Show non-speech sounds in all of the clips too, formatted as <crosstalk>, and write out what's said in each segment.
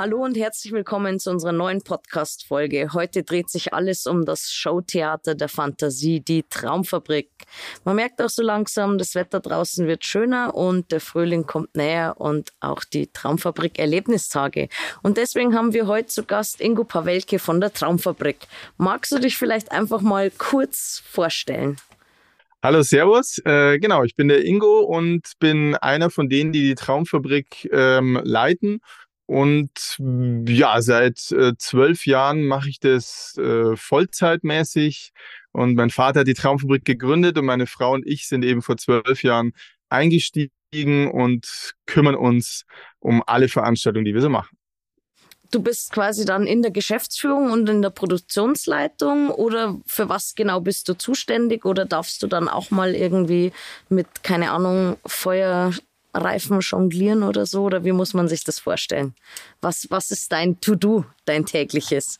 Hallo und herzlich willkommen zu unserer neuen Podcast-Folge. Heute dreht sich alles um das Showtheater der Fantasie, die Traumfabrik. Man merkt auch so langsam, das Wetter draußen wird schöner und der Frühling kommt näher und auch die Traumfabrik Erlebnistage. Und deswegen haben wir heute zu Gast Ingo Pawelke von der Traumfabrik. Magst du dich vielleicht einfach mal kurz vorstellen? Hallo, Servus. Äh, genau, ich bin der Ingo und bin einer von denen, die die Traumfabrik ähm, leiten und ja, seit äh, zwölf Jahren mache ich das äh, vollzeitmäßig. Und mein Vater hat die Traumfabrik gegründet und meine Frau und ich sind eben vor zwölf Jahren eingestiegen und kümmern uns um alle Veranstaltungen, die wir so machen. Du bist quasi dann in der Geschäftsführung und in der Produktionsleitung oder für was genau bist du zuständig oder darfst du dann auch mal irgendwie mit, keine Ahnung, Feuer, Reifen jonglieren oder so? Oder wie muss man sich das vorstellen? Was, was ist dein To-Do, dein tägliches?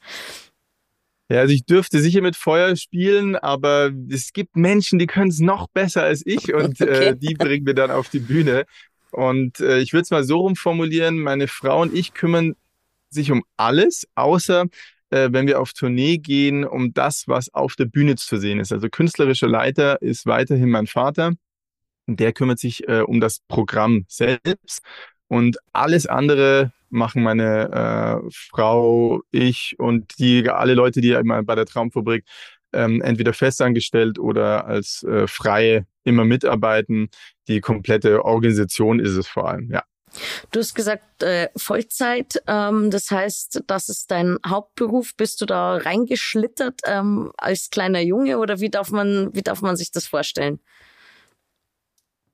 Ja, also ich dürfte sicher mit Feuer spielen, aber es gibt Menschen, die können es noch besser als ich <laughs> und okay. äh, die bringen wir dann auf die Bühne. Und äh, ich würde es mal so rumformulieren, meine Frau und ich kümmern sich um alles, außer äh, wenn wir auf Tournee gehen, um das, was auf der Bühne zu sehen ist. Also künstlerischer Leiter ist weiterhin mein Vater der kümmert sich äh, um das Programm selbst und alles andere machen meine äh, Frau, ich und die alle Leute, die immer bei der Traumfabrik ähm, entweder festangestellt oder als äh, Freie immer mitarbeiten. Die komplette Organisation ist es vor allem, ja. Du hast gesagt äh, Vollzeit, ähm, das heißt, das ist dein Hauptberuf. Bist du da reingeschlittert ähm, als kleiner Junge oder wie darf man wie darf man sich das vorstellen?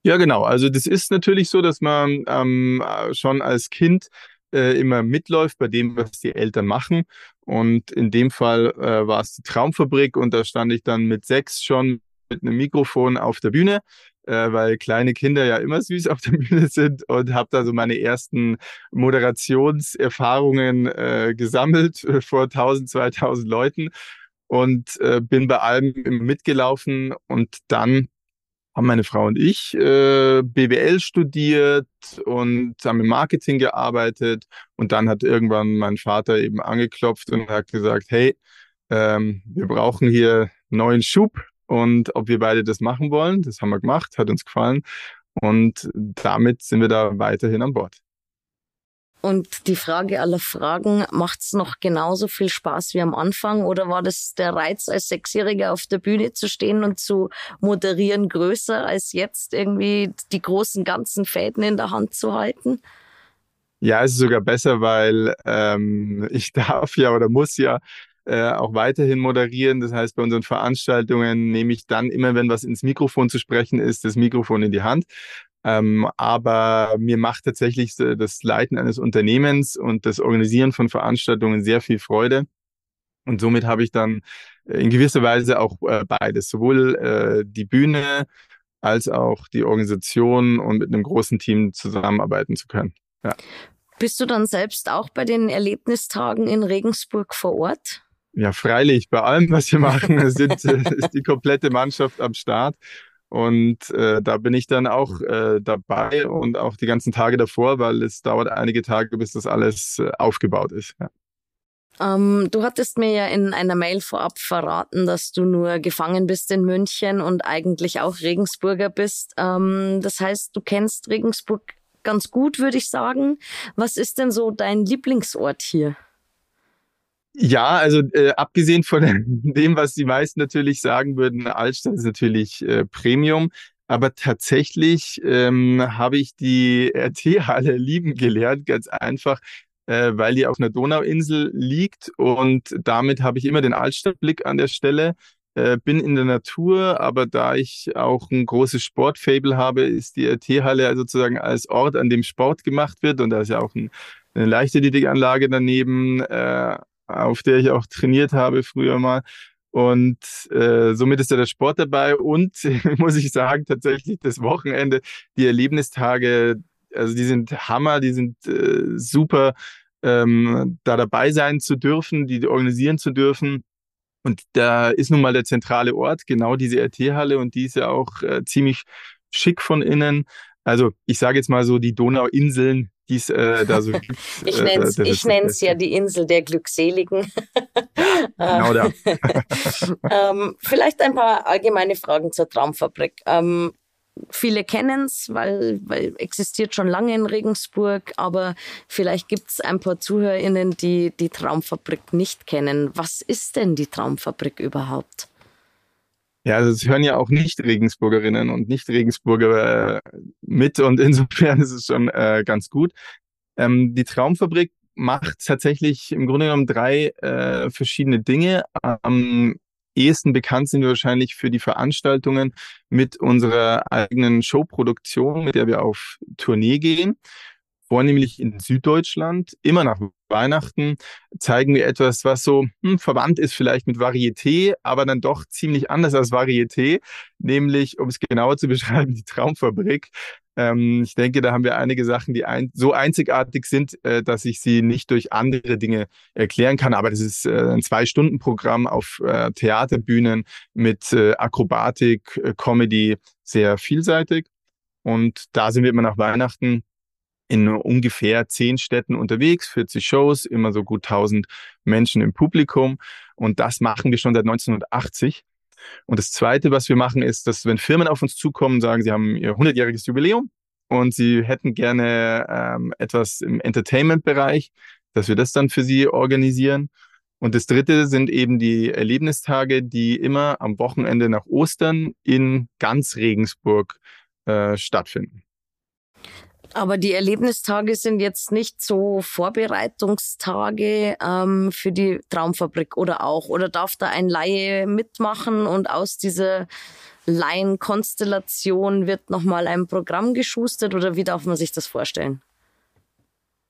Ja, genau. Also das ist natürlich so, dass man ähm, schon als Kind äh, immer mitläuft bei dem, was die Eltern machen. Und in dem Fall äh, war es die Traumfabrik und da stand ich dann mit sechs schon mit einem Mikrofon auf der Bühne, äh, weil kleine Kinder ja immer süß auf der <laughs> Bühne sind und habe da so meine ersten Moderationserfahrungen äh, gesammelt äh, <laughs> vor 1000, 2000 Leuten und äh, bin bei allem mitgelaufen und dann haben meine Frau und ich äh, BWL studiert und haben im Marketing gearbeitet. Und dann hat irgendwann mein Vater eben angeklopft und hat gesagt, hey, ähm, wir brauchen hier neuen Schub und ob wir beide das machen wollen. Das haben wir gemacht, hat uns gefallen. Und damit sind wir da weiterhin an Bord. Und die Frage aller Fragen, macht es noch genauso viel Spaß wie am Anfang oder war das der Reiz, als Sechsjähriger auf der Bühne zu stehen und zu moderieren größer, als jetzt irgendwie die großen ganzen Fäden in der Hand zu halten? Ja, es ist sogar besser, weil ähm, <laughs> ich darf ja oder muss ja äh, auch weiterhin moderieren. Das heißt, bei unseren Veranstaltungen nehme ich dann immer, wenn was ins Mikrofon zu sprechen ist, das Mikrofon in die Hand. Ähm, aber mir macht tatsächlich das Leiten eines Unternehmens und das Organisieren von Veranstaltungen sehr viel Freude. Und somit habe ich dann äh, in gewisser Weise auch äh, beides, sowohl äh, die Bühne als auch die Organisation und mit einem großen Team zusammenarbeiten zu können. Ja. Bist du dann selbst auch bei den Erlebnistagen in Regensburg vor Ort? Ja, freilich. Bei allem, was wir machen, sind, <laughs> ist die komplette Mannschaft am Start. Und äh, da bin ich dann auch äh, dabei und auch die ganzen Tage davor, weil es dauert einige Tage, bis das alles äh, aufgebaut ist. Ja. Ähm, du hattest mir ja in einer Mail vorab verraten, dass du nur gefangen bist in München und eigentlich auch Regensburger bist. Ähm, das heißt, du kennst Regensburg ganz gut, würde ich sagen. Was ist denn so dein Lieblingsort hier? Ja, also äh, abgesehen von <laughs> dem, was die meisten natürlich sagen würden, Altstadt ist natürlich äh, Premium. Aber tatsächlich ähm, habe ich die <laughs> RT-Halle lieben gelernt, ganz einfach, äh, weil die auf einer Donauinsel liegt und damit habe ich immer den Altstadtblick an der Stelle. Äh, bin in der Natur, aber da ich auch ein großes Sportfable habe, ist die RT-Halle sozusagen als Ort, an dem Sport gemacht wird und da ist ja auch ein, eine Leichtathletikanlage daneben. Äh, auf der ich auch trainiert habe früher mal. Und äh, somit ist ja der Sport dabei und <laughs> muss ich sagen, tatsächlich das Wochenende, die Erlebnistage, also die sind Hammer, die sind äh, super, ähm, da dabei sein zu dürfen, die organisieren zu dürfen. Und da ist nun mal der zentrale Ort, genau diese RT-Halle und die ist ja auch äh, ziemlich schick von innen. Also ich sage jetzt mal so, die Donauinseln die es äh, da so <laughs> gibt. ich nenne es äh, ja die Insel der Glückseligen. <laughs> genau da. <laughs> ähm, vielleicht ein paar allgemeine Fragen zur Traumfabrik. Ähm, viele kennen es, weil, weil existiert schon lange in Regensburg, aber vielleicht gibt es ein paar ZuhörerInnen, die die Traumfabrik nicht kennen. Was ist denn die Traumfabrik überhaupt? Ja, also es hören ja auch nicht Regensburgerinnen und nicht Regensburger äh, mit und <laughs> insofern ist es schon äh, ganz gut. Ähm, die Traumfabrik macht tatsächlich im Grunde genommen drei äh, verschiedene Dinge. Am ehesten bekannt sind wir wahrscheinlich für die Veranstaltungen mit unserer eigenen Showproduktion, mit der wir auf Tournee gehen vornehmlich in Süddeutschland, immer nach Weihnachten, zeigen wir etwas, was so hm, verwandt ist vielleicht mit Varieté, aber dann doch ziemlich anders als Varieté, nämlich, um es genauer zu <laughs> beschreiben, die Traumfabrik. Ähm, ich denke, da haben wir einige Sachen, die ein, so einzigartig sind, äh, dass ich sie nicht durch andere Dinge erklären kann. Aber das ist äh, ein Zwei-Stunden-Programm auf äh, Theaterbühnen mit äh, Akrobatik, äh, Comedy, sehr vielseitig. Und da sind wir immer nach Weihnachten in ungefähr zehn Städten unterwegs, 40 Shows, immer so gut 1000 Menschen im Publikum. Und das machen wir schon seit 1980. Und das Zweite, was wir machen, ist, dass wenn Firmen auf uns zukommen, sagen, sie haben ihr 100-jähriges Jubiläum und sie hätten gerne ähm, etwas im Entertainment-Bereich, dass wir das dann für sie organisieren. Und das Dritte sind eben die Erlebnistage, die immer am Wochenende nach Ostern in ganz Regensburg äh, stattfinden. Aber die Erlebnistage sind jetzt nicht so Vorbereitungstage ähm, für die Traumfabrik oder auch? Oder darf da ein Laie mitmachen und aus dieser Laienkonstellation wird nochmal ein Programm geschustert oder wie darf man sich das vorstellen?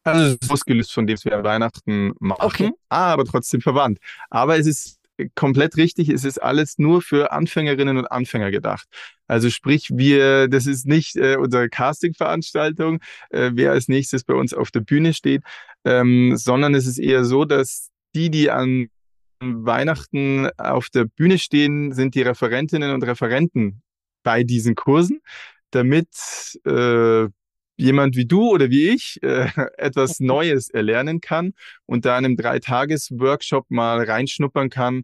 Also es ist losgelöst von dem, was wir an Weihnachten machen, okay. aber trotzdem verwandt. Aber es ist komplett richtig, es ist alles nur für Anfängerinnen und Anfänger gedacht. Also sprich, wir, das ist nicht äh, unsere Casting-Veranstaltung, äh, wer als nächstes bei uns auf der Bühne steht, ähm, sondern es ist eher so, dass die, die an Weihnachten auf der Bühne stehen, sind die Referentinnen und Referenten bei diesen Kursen, damit äh, jemand wie du oder wie ich äh, <laughs> etwas <laughs> Neues erlernen kann und da in einem Dreitages-Workshop mal reinschnuppern kann,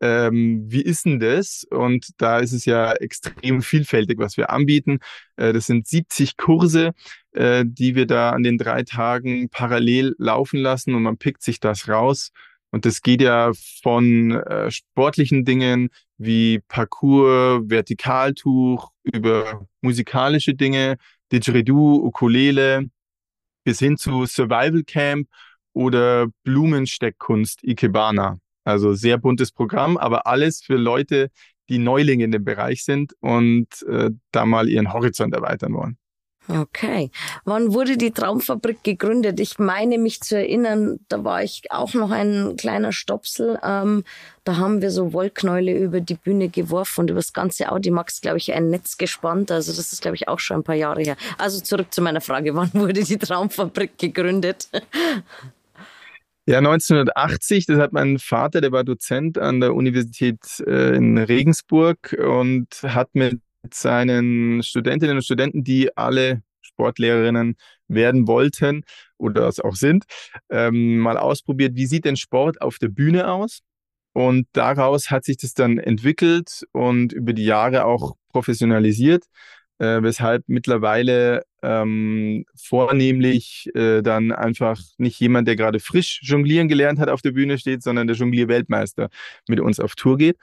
ähm, wie ist denn das? Und da ist es ja extrem vielfältig, was wir anbieten. Äh, das sind 70 Kurse, äh, die wir da an den drei Tagen parallel laufen lassen und man pickt sich das raus. Und das geht ja von äh, sportlichen Dingen wie Parcours, Vertikaltuch über musikalische Dinge, Didgeridoo, Ukulele bis hin zu Survival Camp oder Blumensteckkunst, Ikebana. Also sehr buntes Programm, aber alles für Leute, die Neulinge in dem Bereich sind und äh, da mal ihren Horizont erweitern wollen. Okay. Wann wurde die Traumfabrik gegründet? Ich meine mich zu erinnern, da war ich auch noch ein kleiner Stopsel. Ähm, da haben wir so Wollknäule über die Bühne geworfen und über das ganze Audimax, glaube ich, ein Netz gespannt. Also das ist, glaube ich, auch schon ein paar Jahre her. Also zurück zu meiner Frage, wann <laughs> wurde die Traumfabrik gegründet? Ja, 1980, das hat mein Vater, der war Dozent an der Universität äh, in Regensburg und hat mit seinen Studentinnen und Studenten, die alle Sportlehrerinnen werden wollten oder es auch sind, ähm, mal ausprobiert, wie sieht denn Sport auf der Bühne aus? Und daraus hat sich das dann entwickelt und über die Jahre auch professionalisiert, äh, weshalb mittlerweile ähm, vornehmlich äh, dann einfach nicht jemand, der gerade frisch jonglieren gelernt hat, auf der Bühne steht, sondern der Jonglier-Weltmeister mit uns auf Tour geht.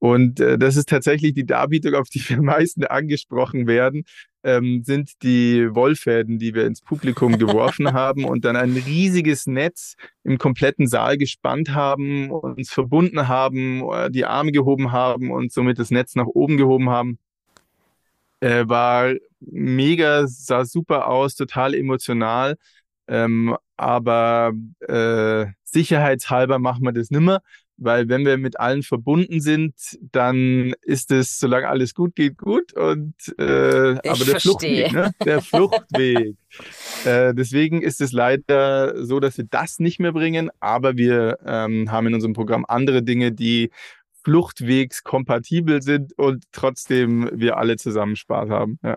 Und äh, das ist tatsächlich die Darbietung, auf die wir am meisten angesprochen werden, ähm, sind die Wollfäden, die wir ins Publikum <laughs> geworfen haben und dann ein riesiges Netz im kompletten Saal gespannt haben, uns verbunden haben, äh, die Arme gehoben haben und somit das Netz nach oben gehoben haben. Äh, war mega, sah super aus, total emotional. Ähm, aber äh, sicherheitshalber machen wir das nimmer weil wenn wir mit allen verbunden sind, dann ist es, solange alles gut geht, gut. Und äh, aber der verstehe. Fluchtweg, ne? der Fluchtweg. <laughs> äh, deswegen ist es leider so, dass wir das nicht mehr bringen, aber wir ähm, haben in unserem Programm andere Dinge, die fluchtwegskompatibel sind und trotzdem wir alle zusammen Spaß haben. Ja.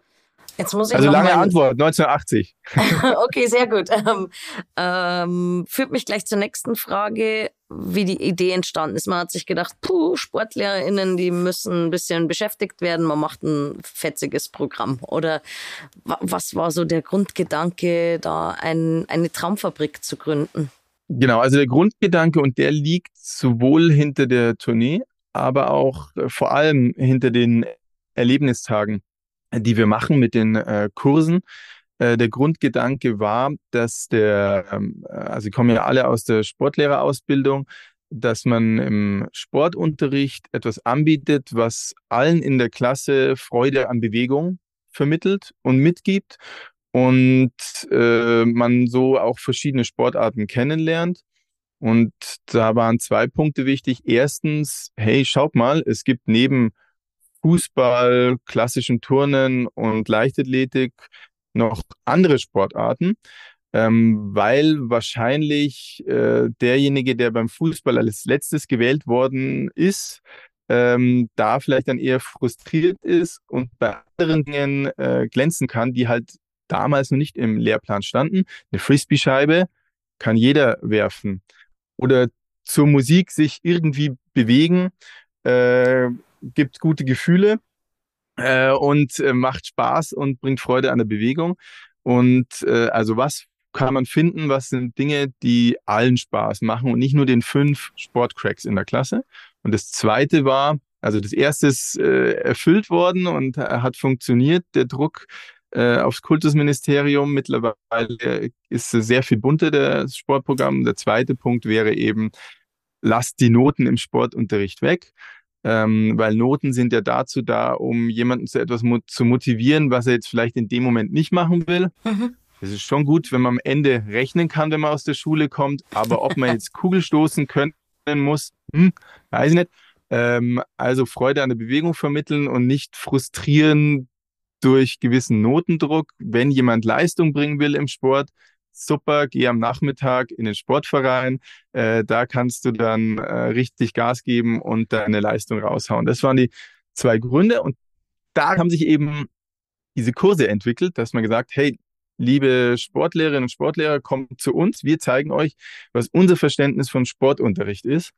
Jetzt muss ich also lange mal... Antwort, 1980. <laughs> okay, sehr gut. Ähm, ähm, führt mich gleich zur nächsten Frage, wie die Idee entstanden ist. Man hat sich gedacht, puh, SportlehrerInnen, die müssen ein bisschen beschäftigt werden, man macht ein fetziges Programm. Oder was war so der Grundgedanke, da ein, eine Traumfabrik zu gründen? Genau, also der Grundgedanke und der liegt sowohl hinter der Tournee, aber auch äh, vor allem hinter den Erlebnistagen die wir machen mit den äh, Kursen. Äh, der Grundgedanke war, dass der, ähm, also kommen ja alle aus der Sportlehrerausbildung, dass man im Sportunterricht etwas anbietet, was allen in der Klasse Freude an Bewegung vermittelt und mitgibt und äh, man so auch verschiedene Sportarten kennenlernt. Und da waren zwei Punkte wichtig. Erstens, hey, schaut mal, es gibt neben Fußball, klassischen Turnen und Leichtathletik noch andere Sportarten, ähm, weil wahrscheinlich äh, derjenige, der beim Fußball als letztes gewählt worden ist, ähm, da vielleicht dann eher frustriert ist und bei anderen Dingen äh, glänzen kann, die halt damals noch nicht im Lehrplan standen. Eine Frisbee-Scheibe kann jeder werfen. Oder zur Musik sich irgendwie bewegen. Äh, gibt gute Gefühle äh, und äh, macht Spaß und bringt Freude an der Bewegung. Und äh, also was kann man finden, was sind Dinge, die allen Spaß machen und nicht nur den fünf Sportcracks in der Klasse. Und das zweite war, also das erste ist äh, erfüllt worden und hat funktioniert, der Druck äh, aufs Kultusministerium. Mittlerweile ist sehr viel bunter, das Sportprogramm. Der zweite Punkt wäre eben, lasst die Noten im Sportunterricht weg ähm, weil Noten sind ja dazu da, um jemanden zu etwas mo zu motivieren, was er jetzt vielleicht in dem Moment nicht machen will. Mhm. Es ist schon gut, wenn man am Ende rechnen kann, wenn man aus der Schule kommt, aber ob man jetzt <laughs> Kugelstoßen können muss, hm, weiß ich nicht. Ähm, also Freude an der Bewegung vermitteln und nicht frustrieren durch gewissen Notendruck. Wenn jemand Leistung bringen will im Sport, super, geh am Nachmittag in den Sportverein, äh, da kannst du dann äh, richtig Gas geben und deine Leistung raushauen. Das waren die zwei Gründe und da haben sich eben diese Kurse entwickelt, dass man gesagt, hey, liebe Sportlehrerinnen und Sportlehrer, kommt zu uns, wir zeigen euch, was unser Verständnis von Sportunterricht ist.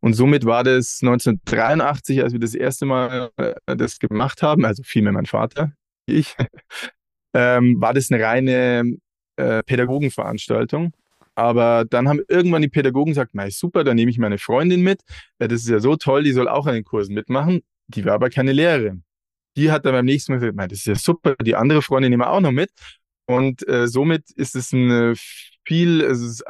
Und somit war das 1983, als wir das erste Mal äh, das gemacht haben, also vielmehr mein Vater, ich, <laughs> ähm, war das eine reine äh, Pädagogenveranstaltung. Aber dann haben irgendwann die Pädagogen gesagt, na super, dann nehme ich meine Freundin mit. Das ist ja so toll, die soll auch an den Kursen mitmachen. Die war aber keine Lehrerin. Die hat dann beim nächsten Mal gesagt, na, das ist ja super, die andere Freundin nehmen wir auch noch mit. Und äh, somit ist es ein viel, es ist,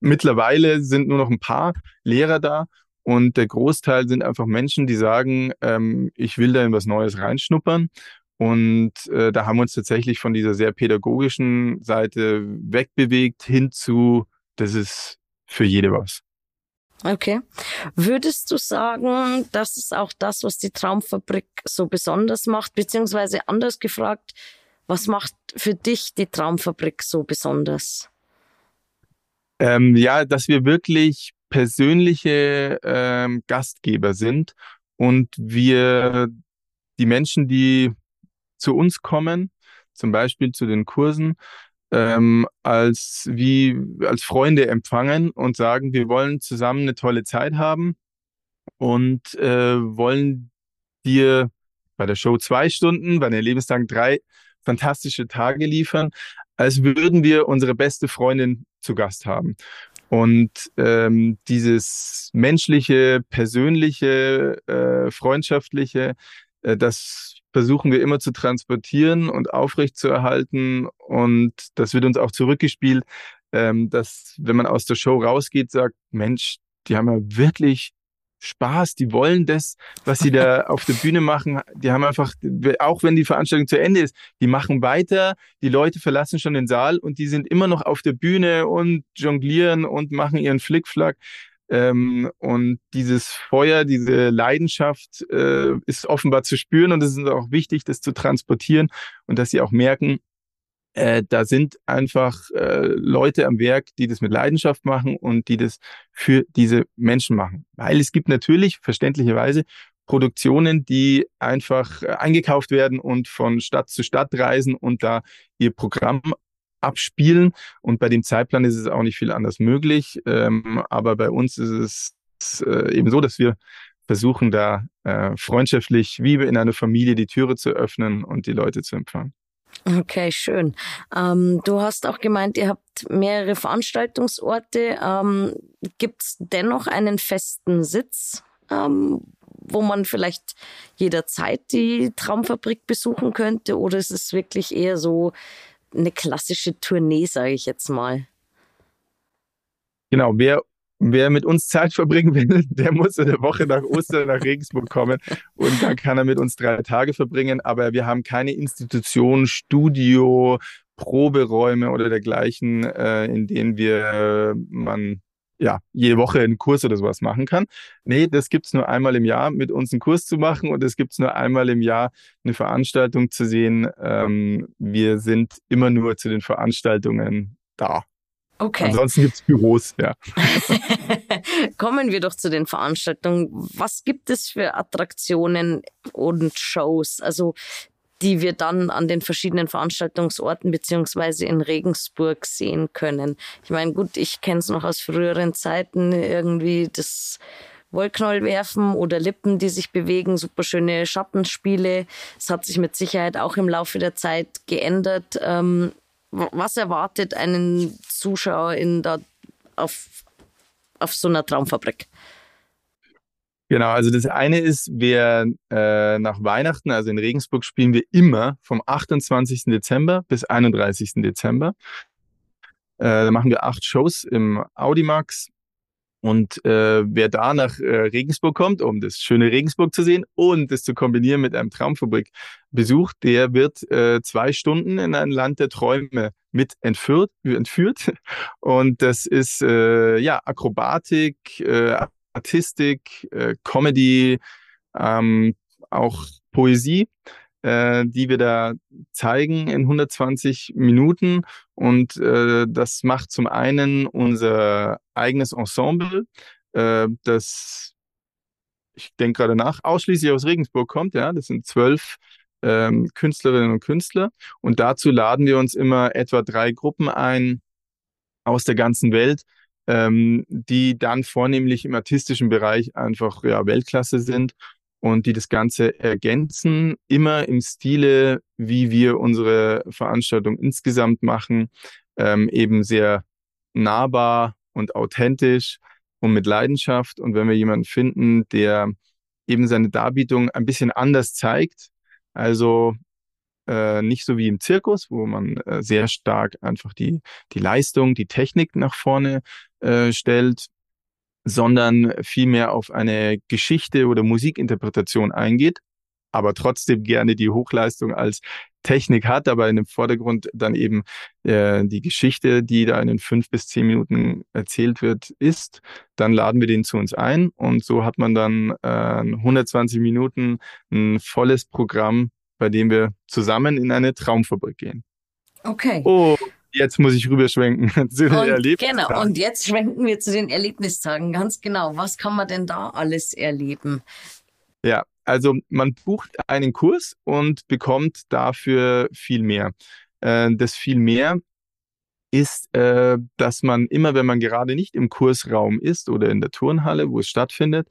mittlerweile sind nur noch ein paar Lehrer da und der Großteil sind einfach Menschen, die sagen, ähm, ich will da in was Neues reinschnuppern und äh, da haben wir uns tatsächlich von dieser sehr pädagogischen Seite wegbewegt hin zu, das ist für jede was. Okay. Würdest du sagen, das ist auch das, was die Traumfabrik so besonders macht? Beziehungsweise anders gefragt, was macht für dich die Traumfabrik so besonders? Ähm, ja, dass wir wirklich persönliche ähm, Gastgeber sind und wir die Menschen, die zu uns kommen, zum Beispiel zu den Kursen, ähm, als wie als Freunde empfangen und sagen, wir wollen zusammen eine tolle Zeit haben und äh, wollen dir bei der Show zwei Stunden, bei den Lebenstagen drei fantastische Tage liefern, als würden wir unsere beste Freundin zu Gast haben. Und ähm, dieses menschliche, persönliche, äh, freundschaftliche, das versuchen wir immer zu transportieren und aufrechtzuerhalten. Und das wird uns auch zurückgespielt, ähm, dass wenn man aus der Show rausgeht, sagt, Mensch, die haben ja wirklich Spaß, die wollen das, was sie da <laughs> auf der Bühne machen. Die haben einfach, auch wenn die Veranstaltung zu Ende ist, die machen weiter, die Leute verlassen schon den Saal und die sind immer noch auf der Bühne und jonglieren und machen ihren Flickflack. Ähm, und dieses Feuer, diese Leidenschaft äh, ist offenbar zu spüren und es ist auch wichtig, das zu transportieren und dass sie auch merken, äh, da sind einfach äh, Leute am Werk, die das mit Leidenschaft machen und die das für diese Menschen machen. Weil es gibt natürlich verständlicherweise Produktionen, die einfach äh, eingekauft werden und von Stadt zu Stadt reisen und da ihr Programm abspielen. Und bei dem Zeitplan ist es auch nicht viel anders möglich. Ähm, aber bei uns ist es äh, eben so, dass wir versuchen, da äh, freundschaftlich wie in einer Familie die Türe zu öffnen und die Leute zu empfangen. Okay, schön. Ähm, du hast auch gemeint, ihr habt mehrere Veranstaltungsorte. Ähm, Gibt es dennoch einen festen Sitz, ähm, wo man vielleicht jederzeit die Traumfabrik besuchen könnte? Oder ist es wirklich eher so eine klassische Tournee, sage ich jetzt mal? Genau, wer wer mit uns Zeit verbringen will, <laughs> der muss in der Woche nach Ostern nach Regensburg kommen und dann kann er mit uns drei Tage verbringen. Aber wir haben keine Institution, Studio, Proberäume oder dergleichen, äh, in denen wir äh, man ja, jede Woche einen Kurs oder sowas machen kann. Nee, das gibt's nur einmal im Jahr, mit uns einen Kurs zu machen und es gibt's nur einmal im Jahr, eine Veranstaltung zu sehen. Ähm, wir sind immer nur zu den Veranstaltungen da. Okay. Ansonsten gibt es Büros, ja. <laughs> Kommen wir doch zu den Veranstaltungen. Was gibt es für Attraktionen und Shows, also die wir dann an den verschiedenen Veranstaltungsorten beziehungsweise in Regensburg sehen können? Ich meine, gut, ich kenne es noch aus früheren Zeiten, irgendwie das Wollknäuel werfen oder Lippen, die sich bewegen, super schöne Schattenspiele. Es hat sich mit Sicherheit auch im Laufe der Zeit geändert. Ähm, was erwartet einen Zuschauer in der, auf, auf so einer Traumfabrik? Genau, also das eine ist, wir äh, nach Weihnachten, also in Regensburg spielen wir immer vom 28. Dezember bis 31. Dezember. Äh, da machen wir acht Shows im Audimax und äh, wer da nach äh, Regensburg kommt, um das schöne Regensburg zu sehen und das zu kombinieren mit einem Traumfabrikbesuch, der wird äh, zwei Stunden in ein Land der Träume mit entführt. entführt. Und das ist äh, ja Akrobatik, äh, Artistik, äh, Comedy, ähm, auch Poesie äh, die wir da zeigen in 120 Minuten. Und äh, das macht zum einen unser eigenes Ensemble, äh, das, ich denke gerade nach, ausschließlich aus Regensburg kommt. Ja, das sind zwölf ähm, Künstlerinnen und Künstler. Und dazu laden wir uns immer etwa drei Gruppen ein aus der ganzen Welt, ähm, die dann vornehmlich im artistischen Bereich einfach ja, Weltklasse sind und die das Ganze ergänzen, immer im Stile, wie wir unsere Veranstaltung insgesamt machen, ähm, eben sehr nahbar und authentisch und mit Leidenschaft. Und wenn wir jemanden finden, der eben seine Darbietung ein bisschen anders zeigt, also äh, nicht so wie im Zirkus, wo man äh, sehr stark einfach die, die Leistung, die Technik nach vorne äh, stellt, sondern vielmehr auf eine Geschichte oder Musikinterpretation eingeht, aber trotzdem gerne die Hochleistung als Technik hat, aber in dem Vordergrund dann eben äh, die Geschichte, die da in den fünf bis zehn Minuten erzählt wird, ist, dann laden wir den zu uns ein und so hat man dann äh, 120 Minuten ein volles Programm, bei dem wir zusammen in eine Traumfabrik gehen. Okay. Oh, jetzt muss ich rüberschwenken <laughs> zu den und, Erlebnistagen. Genau, und jetzt schwenken wir zu den Erlebnistagen. Ganz genau. Was kann man denn da alles erleben? Ja, also man bucht einen Kurs und bekommt dafür viel mehr. Äh, das viel mehr ist, äh, dass man immer, wenn man gerade nicht im Kursraum ist oder in der Turnhalle, wo es stattfindet,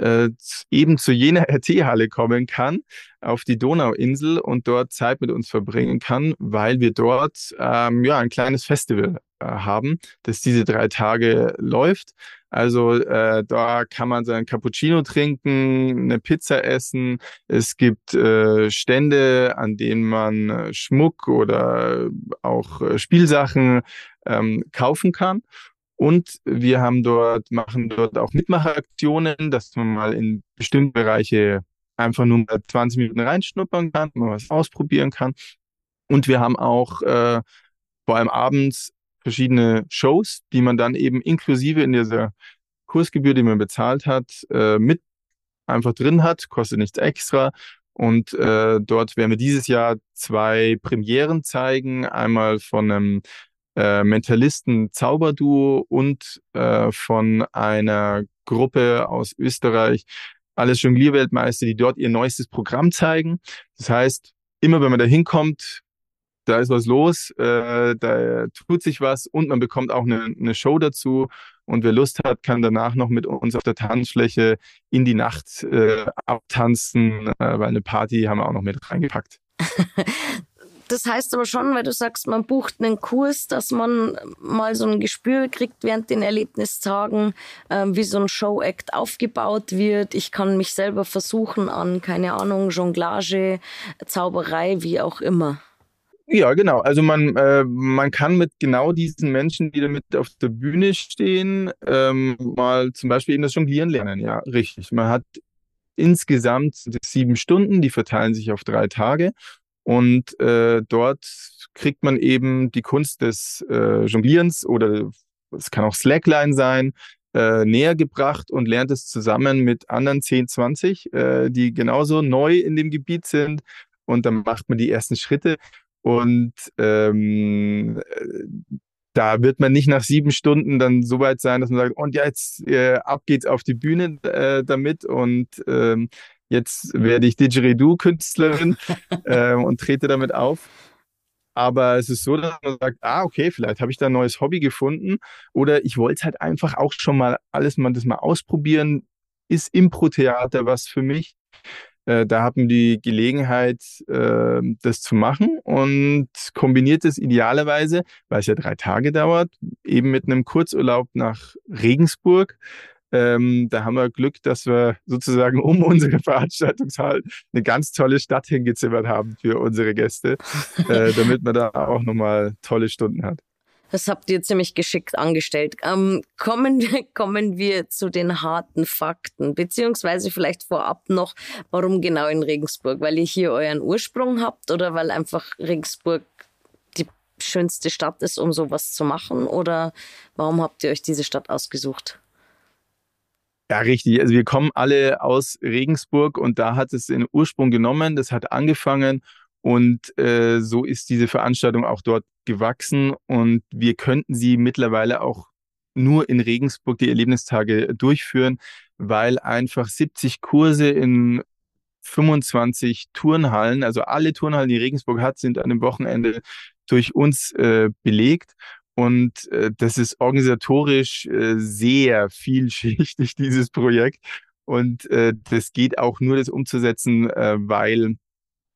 äh, eben zu jener <laughs> RT-Halle kommen kann, auf die Donauinsel und dort Zeit mit uns verbringen kann, weil wir dort ähm, ja ein kleines Festival äh, haben, das diese drei Tage läuft. Also äh, da kann man sein Cappuccino trinken, eine Pizza essen. Es gibt äh, Stände, an denen man äh, Schmuck oder auch äh, Spielsachen ähm, kaufen kann. Und wir haben dort, machen dort auch Mitmacheraktionen, dass man mal in bestimmte Bereiche einfach nur mal 20 Minuten reinschnuppern kann, mal was ausprobieren kann. Und wir haben auch äh, vor allem abends verschiedene Shows, die man dann eben inklusive in dieser Kursgebühr, die man bezahlt hat, äh, mit einfach drin hat, kostet nichts extra. Und äh, dort werden wir dieses Jahr zwei Premieren zeigen. Einmal von einem äh, Mentalisten Zauberduo und äh, von einer Gruppe aus Österreich, alles Jonglierweltmeister, die dort ihr neuestes Programm zeigen. Das heißt, immer wenn man da hinkommt, da ist was los, äh, da tut sich was und man bekommt auch eine, eine Show dazu. Und wer Lust hat, kann danach noch mit uns auf der Tanzfläche in die Nacht äh, abtanzen, äh, weil eine Party haben wir auch noch mit reingepackt. <laughs> Das heißt aber schon, weil du sagst, man bucht einen Kurs, dass man mal so ein Gespür kriegt während den Erlebnistagen, äh, wie so ein Show-Act aufgebaut wird. Ich kann mich selber versuchen an, keine Ahnung, Jonglage, Zauberei, wie auch immer. Ja, genau. Also man, äh, man kann mit genau diesen Menschen, die da mit auf der Bühne stehen, ähm, mal zum Beispiel eben das Jonglieren lernen. Ja, richtig. Man hat insgesamt sieben Stunden, die verteilen sich auf drei Tage. Und äh, dort kriegt man eben die Kunst des äh, Jonglierens oder es kann auch Slackline sein, äh, näher gebracht und lernt es zusammen mit anderen 10, 20, äh, die genauso neu in dem Gebiet sind. Und dann macht man die ersten Schritte. Und ähm, da wird man nicht nach sieben Stunden dann so weit sein, dass man sagt, und ja, jetzt äh, ab geht's auf die Bühne äh, damit und ähm, Jetzt werde ich Didgeridoo-Künstlerin <laughs> äh, und trete damit auf. Aber es ist so, dass man sagt, ah, okay, vielleicht habe ich da ein neues Hobby gefunden. Oder ich wollte halt einfach auch schon mal alles mal das mal ausprobieren. Ist Impro-Theater was für mich? Äh, da haben die Gelegenheit, äh, das zu machen und kombiniert es idealerweise, weil es ja drei Tage dauert, eben mit einem Kurzurlaub nach Regensburg ähm, da haben wir Glück, dass wir sozusagen um unsere Veranstaltungshalle eine ganz tolle Stadt hingezimmert haben für unsere Gäste, <laughs> äh, damit man da auch nochmal tolle Stunden hat. Das habt ihr ziemlich geschickt angestellt. Ähm, kommen, <laughs> kommen wir zu den harten Fakten, beziehungsweise vielleicht vorab noch, warum genau in Regensburg? Weil ihr hier euren Ursprung habt oder weil einfach Regensburg die schönste Stadt ist, um sowas zu machen? Oder warum habt ihr euch diese Stadt ausgesucht? Ja, richtig. Also wir kommen alle aus Regensburg und da hat es den Ursprung genommen. Das hat angefangen und äh, so ist diese Veranstaltung auch dort gewachsen und wir könnten sie mittlerweile auch nur in Regensburg die Erlebnistage durchführen, weil einfach 70 Kurse in 25 Turnhallen, also alle Turnhallen, die Regensburg hat, sind an dem Wochenende durch uns äh, belegt. Und äh, das ist organisatorisch äh, sehr vielschichtig, <laughs> dieses Projekt. Und äh, das geht auch nur, das umzusetzen, äh, weil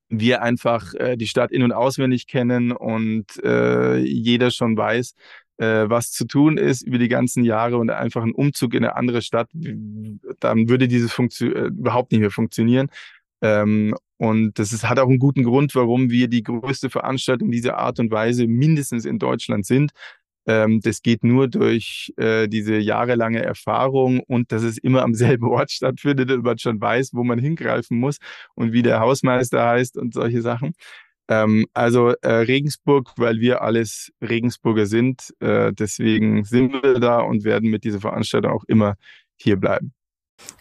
wir einfach äh, die Stadt in- und auswendig kennen und äh, jeder schon weiß, äh, was zu tun ist über die ganzen Jahre und einfach ein Umzug in eine andere Stadt, dann würde dieses Funktio äh, überhaupt nicht mehr funktionieren. Ähm, und das ist, hat auch einen guten Grund, warum wir die größte Veranstaltung dieser Art und Weise mindestens in Deutschland sind. Ähm, das geht nur durch äh, diese jahrelange Erfahrung und dass es immer am selben Ort <laughs> stattfindet und man schon weiß, wo man hingreifen muss und wie der Hausmeister heißt und solche Sachen. Ähm, also äh, Regensburg, weil wir alles Regensburger sind. Äh, deswegen sind wir da und werden mit dieser Veranstaltung auch immer hier bleiben.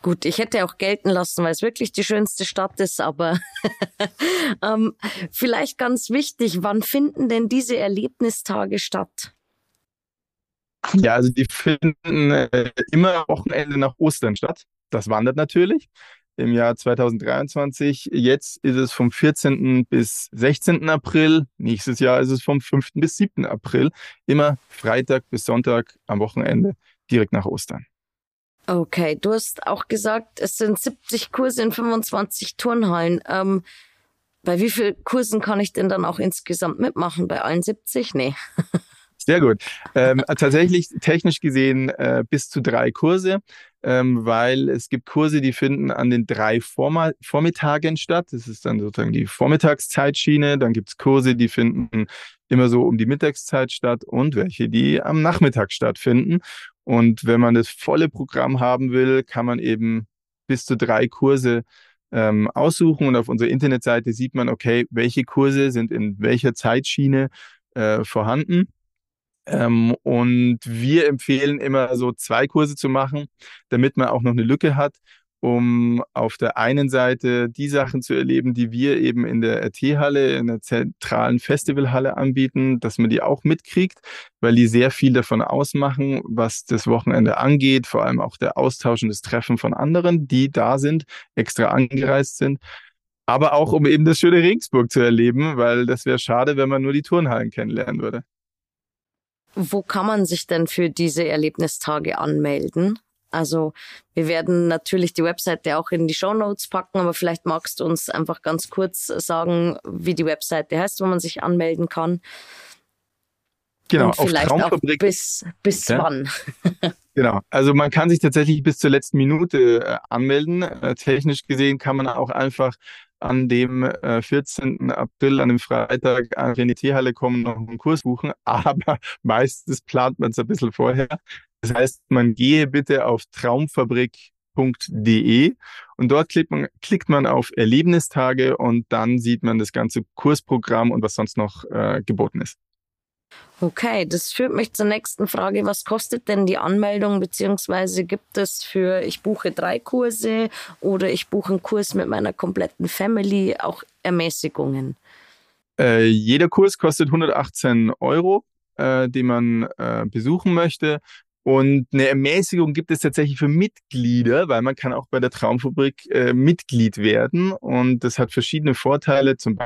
Gut, ich hätte auch gelten lassen, weil es wirklich die schönste Stadt ist, aber <laughs> ähm, vielleicht ganz wichtig, wann finden denn diese Erlebnistage statt? Ja, also die finden äh, immer Wochenende nach Ostern statt. Das wandert natürlich im Jahr 2023. Jetzt ist es vom 14. bis 16. April. Nächstes Jahr ist es vom 5. bis 7. April. Immer Freitag bis Sonntag am Wochenende direkt nach Ostern. Okay, du hast auch gesagt, es sind 70 Kurse in 25 Turnhallen. Ähm, bei wie vielen Kursen kann ich denn dann auch insgesamt mitmachen? Bei allen 70? Nee. <laughs> Sehr gut. Ähm, tatsächlich technisch gesehen äh, bis zu drei Kurse, ähm, weil es gibt Kurse, die finden an den drei Vorma Vormittagen statt. Das ist dann sozusagen die Vormittagszeitschiene. Dann gibt es Kurse, die finden immer so um die Mittagszeit statt und welche, die am Nachmittag stattfinden. Und wenn man das volle Programm haben will, kann man eben bis zu drei Kurse ähm, aussuchen und auf unserer Internetseite sieht man, okay, welche Kurse sind in welcher Zeitschiene äh, vorhanden. Ähm, und wir empfehlen immer so zwei Kurse zu machen, damit man auch noch eine Lücke hat. Um auf der einen Seite die Sachen zu erleben, die wir eben in der RT-Halle, in der zentralen Festivalhalle anbieten, dass man die auch mitkriegt, weil die sehr viel davon ausmachen, was das Wochenende angeht, vor allem auch der Austausch und das Treffen von anderen, die da sind, extra angereist sind. Aber auch, um eben das schöne Regensburg zu erleben, weil das wäre schade, wenn man nur die Turnhallen kennenlernen würde. Wo kann man sich denn für diese Erlebnistage anmelden? Also wir werden natürlich die Webseite auch in die Show Notes packen, aber vielleicht magst du uns einfach ganz kurz sagen, wie die Webseite heißt, wo man sich anmelden kann. Genau, Und vielleicht auf Traumfabrik. Auch bis bis ja? wann? <laughs> genau, also man kann sich tatsächlich bis zur letzten Minute äh, anmelden. Äh, technisch gesehen kann man auch einfach an dem äh, 14. April, an dem Freitag, an die Teehalle kommen, noch einen Kurs buchen, <laughs> aber meistens plant man es ein bisschen vorher. Das heißt, man gehe bitte auf traumfabrik.de und dort klickt man, klickt man auf Erlebnistage und dann sieht man das ganze Kursprogramm und was sonst noch äh, geboten ist. Okay, das führt mich zur nächsten Frage. Was kostet denn die Anmeldung, beziehungsweise gibt es für ich buche drei Kurse oder ich buche einen Kurs mit meiner kompletten Family auch Ermäßigungen? Äh, jeder Kurs kostet 118 Euro, äh, den man äh, besuchen möchte. Und eine Ermäßigung gibt es tatsächlich für Mitglieder, weil man kann auch bei der Traumfabrik äh, Mitglied werden. Und das hat verschiedene Vorteile. Zum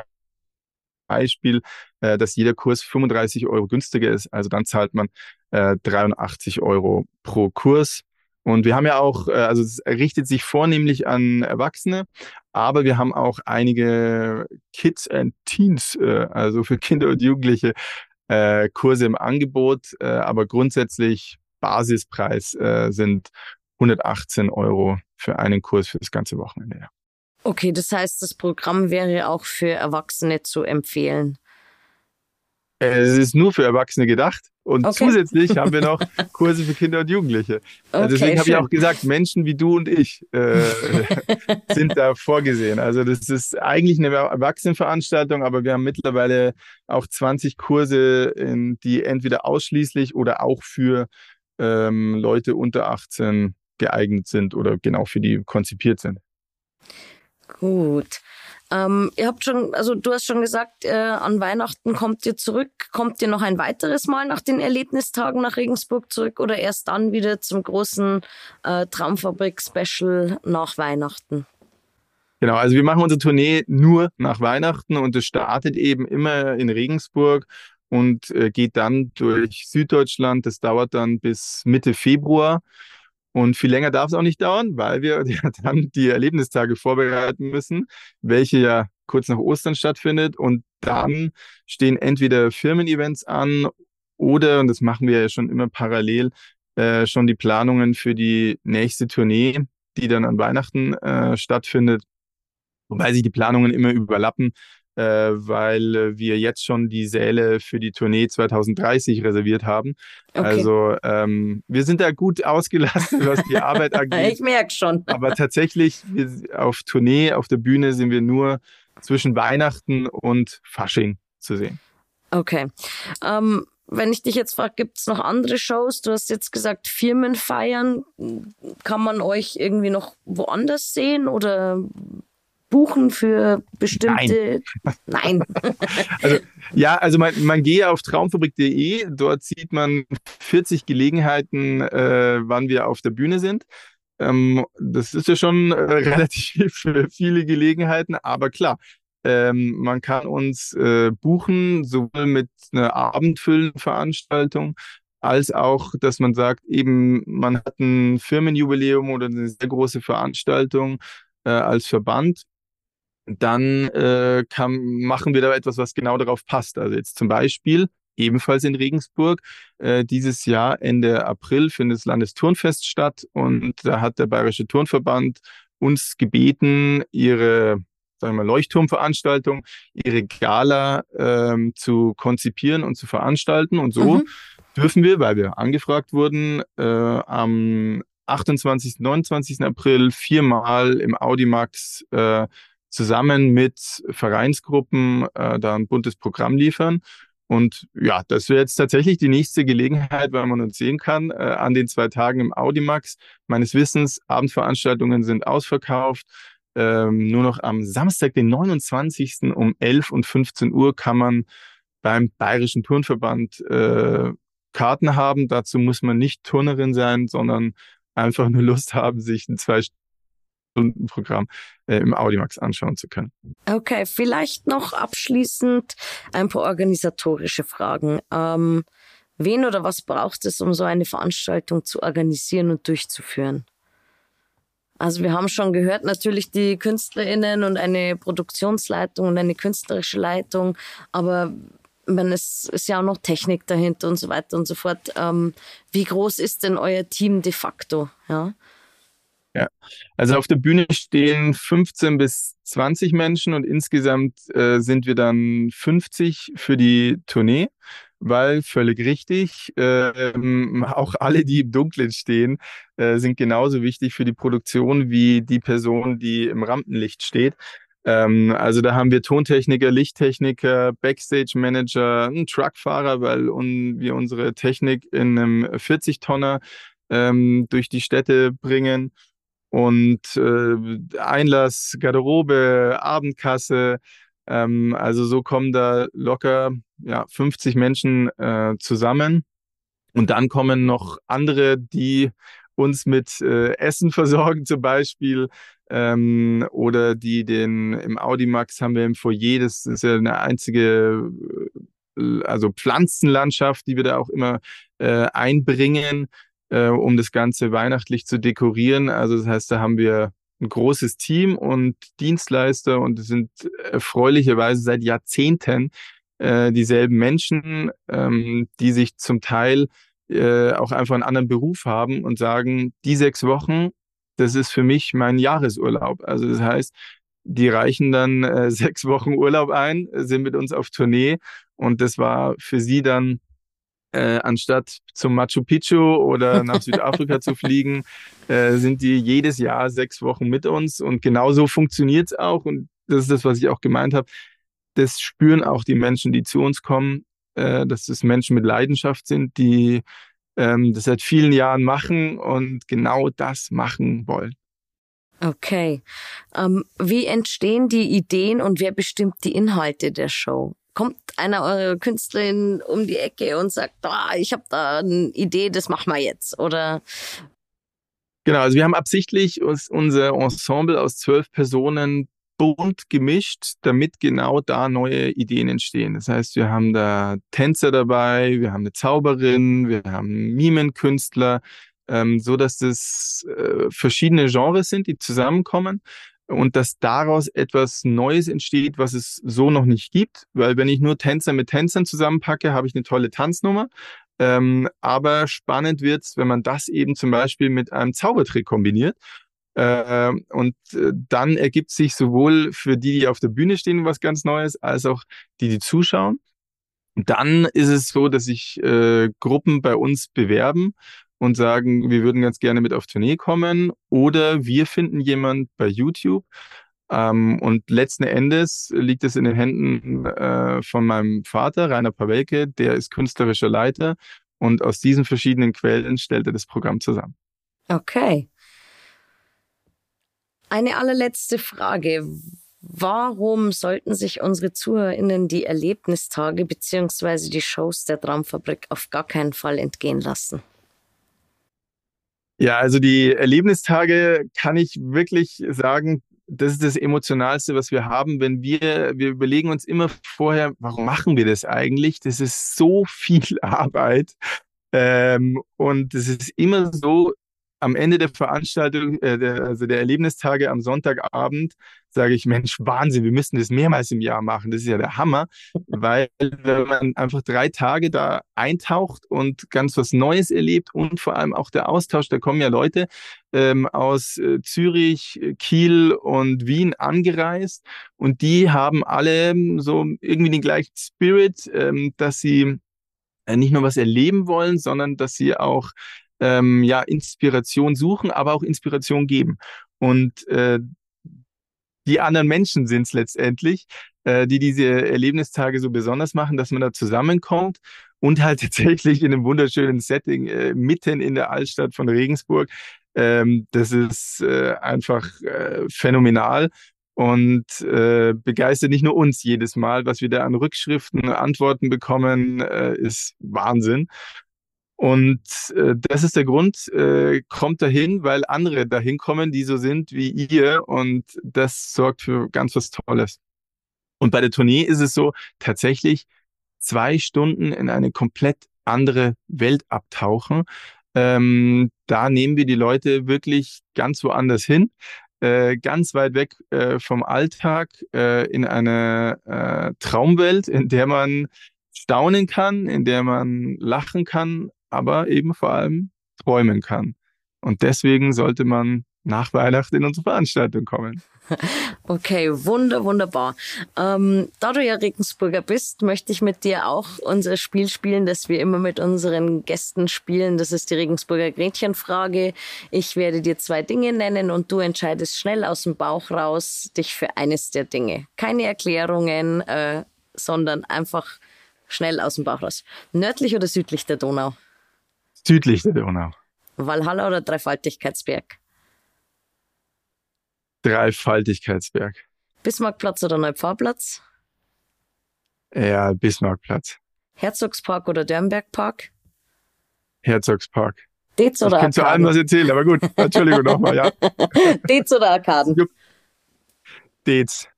Beispiel, äh, dass jeder Kurs 35 Euro günstiger ist. Also dann zahlt man äh, 83 Euro pro Kurs. Und wir haben ja auch, äh, also es richtet sich vornehmlich an Erwachsene, aber wir haben auch einige Kids and Teens, äh, also für Kinder und Jugendliche, äh, Kurse im Angebot. Äh, aber grundsätzlich Basispreis äh, sind 118 Euro für einen Kurs für das ganze Wochenende. Okay, das heißt, das Programm wäre auch für Erwachsene zu empfehlen. Es ist nur für Erwachsene gedacht und okay. zusätzlich haben wir noch <laughs> Kurse für Kinder und Jugendliche. Also okay, Deswegen habe ich auch gesagt, Menschen wie du und ich äh, <laughs> sind da vorgesehen. Also das ist eigentlich eine Erwachsenenveranstaltung, aber wir haben mittlerweile auch 20 Kurse, die entweder ausschließlich oder auch für ähm, Leute unter 18 geeignet sind oder genau für die konzipiert sind. Gut. Ähm, ihr habt schon, also du hast schon gesagt, äh, an Weihnachten kommt ihr zurück. Kommt ihr noch ein weiteres Mal nach den Erlebnistagen nach Regensburg zurück oder erst dann wieder zum großen äh, Traumfabrik-Special nach Weihnachten? Genau, also wir machen unsere Tournee nur nach Weihnachten und es startet eben immer in Regensburg und äh, geht dann durch Süddeutschland. Das dauert dann bis Mitte Februar. Und viel länger darf es auch nicht dauern, weil wir <laughs> ja dann die Erlebnistage vorbereiten müssen, welche ja kurz nach Ostern stattfindet. Und dann stehen entweder Firmen-Events an oder, und das machen wir ja schon immer parallel, äh, schon die Planungen für die nächste Tournee, die dann an Weihnachten äh, stattfindet. Wobei sich die Planungen immer überlappen, weil wir jetzt schon die Säle für die Tournee 2030 reserviert haben. Okay. Also ähm, wir sind da gut ausgelastet, was die Arbeit <laughs> angeht. ich merke schon. Aber tatsächlich, wir, auf Tournee, auf der Bühne sind wir nur zwischen Weihnachten und Fasching zu sehen. Okay. Ähm, wenn ich dich jetzt frage, gibt es noch andere Shows? Du hast jetzt gesagt, Firmen feiern. Kann man euch irgendwie noch woanders sehen oder buchen für bestimmte. Nein. Nein. <laughs> also, ja, also man, man gehe auf traumfabrik.de, dort sieht man 40 Gelegenheiten, äh, wann wir auf der Bühne sind. Ähm, das ist ja schon äh, <laughs> relativ viele Gelegenheiten, aber klar, ähm, man kann uns äh, buchen, sowohl mit einer Abendfüllenveranstaltung, als auch, dass man sagt, eben, man hat ein Firmenjubiläum oder eine sehr große Veranstaltung äh, als Verband dann äh, kann, machen wir da etwas, was genau darauf passt. Also jetzt zum Beispiel ebenfalls in Regensburg. Äh, dieses Jahr Ende April findet das Landesturnfest statt und da hat der Bayerische Turnverband uns gebeten, ihre sagen wir mal, Leuchtturmveranstaltung, ihre Gala ähm, zu konzipieren und zu veranstalten. Und so mhm. dürfen wir, weil wir angefragt wurden, äh, am 28., 29. April viermal im Audimax äh, zusammen mit Vereinsgruppen äh, da ein buntes Programm liefern. Und ja, das wäre jetzt tatsächlich die nächste Gelegenheit, weil man uns sehen kann, äh, an den zwei Tagen im Audimax. Meines Wissens, Abendveranstaltungen sind ausverkauft. Ähm, nur noch am Samstag, den 29. um 11 und 15 Uhr kann man beim Bayerischen Turnverband äh, Karten haben. Dazu muss man nicht Turnerin sein, sondern einfach nur Lust haben, sich ein zwei Stunden Programm äh, im Audimax anschauen zu können. Okay, vielleicht noch abschließend ein paar organisatorische Fragen. Ähm, wen oder was braucht es, um so eine Veranstaltung zu organisieren und durchzuführen? Also wir haben schon gehört, natürlich die KünstlerInnen und eine Produktionsleitung und eine künstlerische Leitung, aber man, es ist ja auch noch Technik dahinter und so weiter und so fort. Ähm, wie groß ist denn euer Team de facto? Ja? Ja, also auf der Bühne stehen 15 bis 20 Menschen und insgesamt äh, sind wir dann 50 für die Tournee, weil völlig richtig, äh, auch alle, die im Dunkeln stehen, äh, sind genauso wichtig für die Produktion wie die Person, die im Rampenlicht steht. Ähm, also da haben wir Tontechniker, Lichttechniker, Backstage-Manager, einen Truckfahrer, weil un wir unsere Technik in einem 40-Tonner ähm, durch die Städte bringen und äh, Einlass, Garderobe, Abendkasse. Ähm, also so kommen da locker ja, 50 Menschen äh, zusammen. Und dann kommen noch andere, die uns mit äh, Essen <laughs> versorgen zum Beispiel ähm, oder die den im Audimax haben wir im Foyer, das ist ja eine einzige äh, also Pflanzenlandschaft, die wir da auch immer äh, einbringen, äh, um das Ganze weihnachtlich zu dekorieren. Also das heißt, da haben wir ein großes Team und Dienstleister und es sind erfreulicherweise seit Jahrzehnten äh, dieselben Menschen, ähm, die sich zum Teil äh, auch einfach einen anderen Beruf haben und sagen, die sechs Wochen, das ist für mich mein Jahresurlaub. Also das heißt, die reichen dann äh, <laughs> sechs Wochen Urlaub ein, sind mit uns auf Tournee und das war für sie dann äh, anstatt zum Machu Picchu oder nach Südafrika zu <laughs> fliegen, äh, sind die jedes Jahr sechs Wochen mit uns und genauso funktioniert es auch und das ist das, was ich auch gemeint habe. Das spüren auch die Menschen, die zu uns kommen äh, dass es Menschen mit Leidenschaft sind, die ähm, das seit vielen Jahren machen und genau das machen wollen. Okay. Ähm, wie entstehen die Ideen und wer bestimmt die Inhalte der Show? Kommt einer eurer Künstlerinnen um die Ecke und sagt, ah, ich habe da eine Idee, das machen wir jetzt? Oder Genau, also wir haben absichtlich unser Ensemble aus zwölf Personen bunt gemischt, damit genau da neue Ideen entstehen. Das heißt, wir haben da Tänzer dabei, wir haben eine Zauberin, wir haben Mimenkünstler, ähm, so dass das äh, verschiedene Genres sind, die zusammenkommen und dass daraus etwas Neues entsteht, was es so noch nicht gibt. Weil wenn ich nur Tänzer mit Tänzern zusammenpacke, habe ich eine tolle Tanznummer. Ähm, aber spannend wird's, wenn man das eben zum Beispiel mit einem Zaubertrick kombiniert. Äh, und äh, dann ergibt sich sowohl für die, die auf der Bühne stehen, was ganz Neues, als auch die, die zuschauen. Dann ist es so, dass sich äh, Gruppen bei uns bewerben und sagen, wir würden ganz gerne mit auf Tournee kommen oder wir finden jemand bei YouTube. Ähm, und letzten Endes liegt es in den Händen äh, von meinem Vater, Rainer Pawelke, der ist künstlerischer Leiter und aus diesen verschiedenen Quellen stellt er das Programm zusammen. Okay. Eine allerletzte Frage. Warum sollten sich unsere ZuhörerInnen die Erlebnistage bzw. die Shows der Traumfabrik auf gar keinen Fall entgehen lassen? Ja, also die Erlebnistage kann ich wirklich sagen, das ist das Emotionalste, was wir haben, wenn wir, wir überlegen uns immer vorher, warum machen wir das eigentlich? Das ist so viel <laughs> Arbeit. Ähm, und es ist immer so, am Ende der Veranstaltung, äh, der, also der Erlebnistage am Sonntagabend, sage ich, Mensch, Wahnsinn, wir müssen das mehrmals im Jahr machen. Das ist ja der Hammer, weil wenn man einfach drei Tage da eintaucht und ganz was Neues erlebt und vor allem auch der Austausch, da kommen ja Leute ähm, aus äh, Zürich, Kiel und Wien angereist und die haben alle so irgendwie den gleichen Spirit, ähm, dass sie äh, nicht nur was erleben wollen, sondern dass sie auch ähm, ja, Inspiration suchen, aber auch Inspiration geben. Und äh, die anderen Menschen sind es letztendlich, äh, die diese Erlebnistage so besonders machen, dass man da zusammenkommt und halt <laughs> tatsächlich in einem wunderschönen Setting äh, mitten in der Altstadt von Regensburg. Ähm, das ist äh, einfach äh, phänomenal und äh, begeistert nicht nur uns jedes Mal, was wir da an Rückschriften, Antworten bekommen, äh, ist Wahnsinn. Und äh, das ist der Grund, äh, kommt dahin, weil andere dahin kommen, die so sind wie ihr. Und das sorgt für ganz was Tolles. Und bei der Tournee ist es so, tatsächlich zwei Stunden in eine komplett andere Welt abtauchen. Ähm, da nehmen wir die Leute wirklich ganz woanders hin, äh, ganz weit weg äh, vom Alltag, äh, in eine äh, Traumwelt, in der man staunen kann, in der man lachen kann, aber eben vor allem träumen kann. Und deswegen sollte man nach Weihnachten in unsere Veranstaltung kommen. <laughs> Okay, wunder, wunderbar. Ähm, da du ja Regensburger bist, möchte ich mit dir auch unser Spiel spielen, das wir immer mit unseren Gästen spielen. Das ist die Regensburger Gretchenfrage. Ich werde dir zwei Dinge nennen und du entscheidest schnell aus dem Bauch raus dich für eines der Dinge. Keine Erklärungen, äh, sondern einfach schnell aus dem Bauch raus. Nördlich oder südlich der Donau? Südlich der Donau. Valhalla oder Dreifaltigkeitsberg? Dreifaltigkeitsberg. Bismarckplatz oder Neupfarrplatz? Ja, Bismarckplatz. Herzogspark oder Dörnbergpark? Herzogspark. Dez oder ich kann zu allem was erzählen, aber gut. Entschuldigung nochmal, ja. <laughs> Dez oder Arkaden? Dez.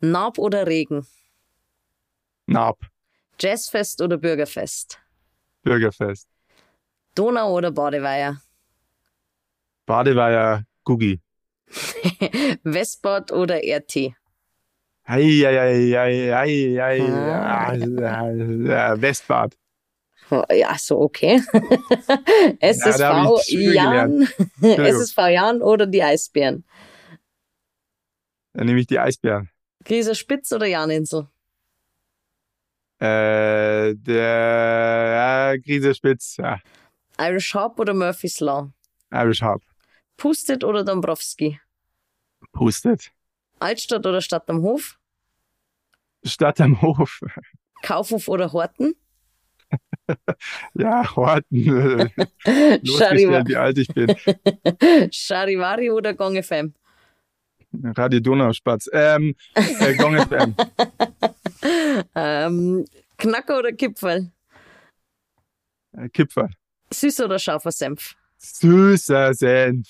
Naab oder Regen? Naab. Jazzfest oder Bürgerfest? Bürgerfest. Donau oder Badeweiher? Badeweiher Gugi. <laughs> Westbad oder RT? Ei, ei, ei, ei, ei, ei, ah. Westbad. Ja, so okay. <laughs> SSV ja, Jan, SSV <laughs> Jan oder die Eisbären? Dann nehme ich die Eisbären. Grieser Spitz oder Janinsel? Äh, der ja, Grieser Spitz, ja. Irish Hop oder Murphy's Law? Irish Hop. Pustet oder Dombrowski? Pustet. Altstadt oder Stadt am Hof? Stadt am Hof. Kaufhof oder Horten? <laughs> ja, Horten. <laughs> Losgestellt, wie alt ich bin. <laughs> Charivari oder Gong FM? Radio Donauspatz. Ähm, äh, Gong FM. ähm, Knacker oder Kipferl? Äh, Kipferl. Süß oder scharfer Senf? Süßer Senf.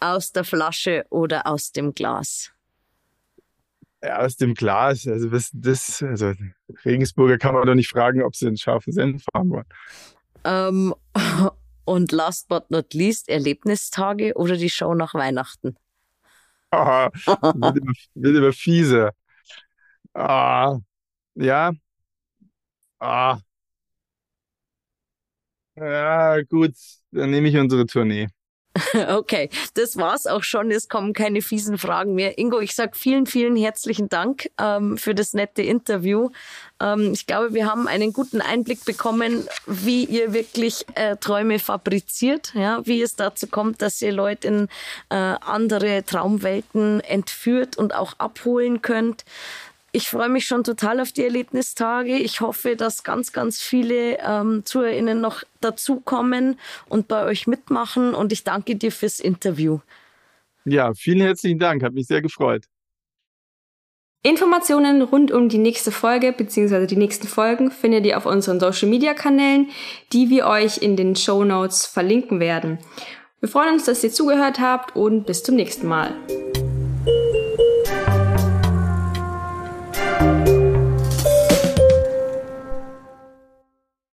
Aus der Flasche oder aus dem Glas? Ja, aus dem Glas. Also was das, also Regensburger kann man doch nicht fragen, ob sie einen scharfen Senf haben wollen. Ähm, <laughs> und last but not least, Erlebnistage oder die Show nach Weihnachten? Oh, wird, immer, wird immer fiese. Ah, ja. Ah, ja, gut, dann nehme ich unsere Tournee. <laughs> Okay, das war's auch schon. Es kommen keine fiesen Fragen mehr. Ingo, ich sag vielen, vielen herzlichen Dank ähm, für das nette Interview. Ähm, ich glaube, wir haben einen guten Einblick bekommen, wie ihr wirklich äh, Träume fabriziert, ja, wie es dazu kommt, dass ihr Leute in äh, andere Traumwelten entführt und auch abholen könnt. Ich freue mich schon total auf die Erlebnistage. Ich hoffe, dass ganz, ganz viele ähm, ZuhörerInnen noch dazukommen und bei euch mitmachen. Und ich danke dir fürs Interview. Ja, vielen herzlichen Dank. Hat mich sehr gefreut. Informationen rund um die nächste Folge bzw. die nächsten Folgen findet ihr auf unseren Social Media Kanälen, die wir euch in den Show Notes verlinken werden. Wir freuen uns, dass ihr zugehört habt und bis zum nächsten Mal.